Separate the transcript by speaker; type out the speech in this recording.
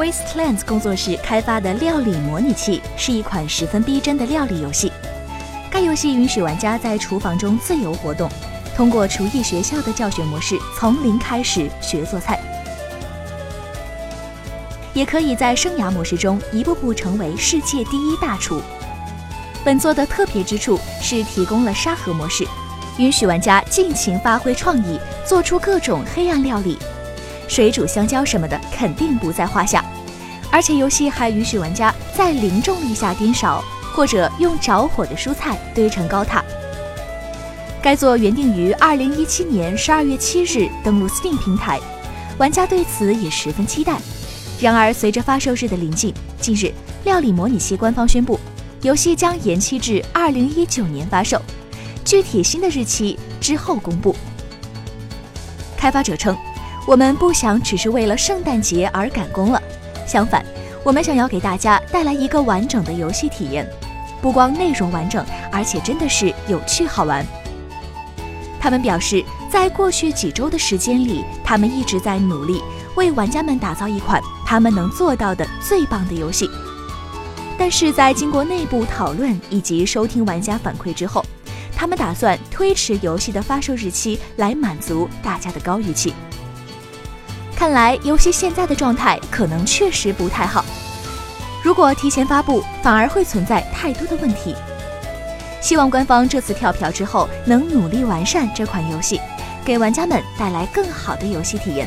Speaker 1: Wastelands 工作室开发的料理模拟器是一款十分逼真的料理游戏。该游戏允许玩家在厨房中自由活动，通过厨艺学校的教学模式，从零开始学做菜。也可以在生涯模式中一步步成为世界第一大厨。本作的特别之处是提供了沙盒模式，允许玩家尽情发挥创意，做出各种黑暗料理，水煮香蕉什么的肯定不在话下。而且游戏还允许玩家在零重力下颠勺，或者用着火的蔬菜堆成高塔。该作原定于二零一七年十二月七日登陆 Steam 平台，玩家对此也十分期待。然而，随着发售日的临近，近日料理模拟器官方宣布，游戏将延期至二零一九年发售，具体新的日期之后公布。开发者称：“我们不想只是为了圣诞节而赶工了，相反，我们想要给大家带来一个完整的游戏体验，不光内容完整，而且真的是有趣好玩。”他们表示，在过去几周的时间里，他们一直在努力。为玩家们打造一款他们能做到的最棒的游戏，但是在经过内部讨论以及收听玩家反馈之后，他们打算推迟游戏的发售日期来满足大家的高预期。看来游戏现在的状态可能确实不太好，如果提前发布，反而会存在太多的问题。希望官方这次跳票之后能努力完善这款游戏，给玩家们带来更好的游戏体验。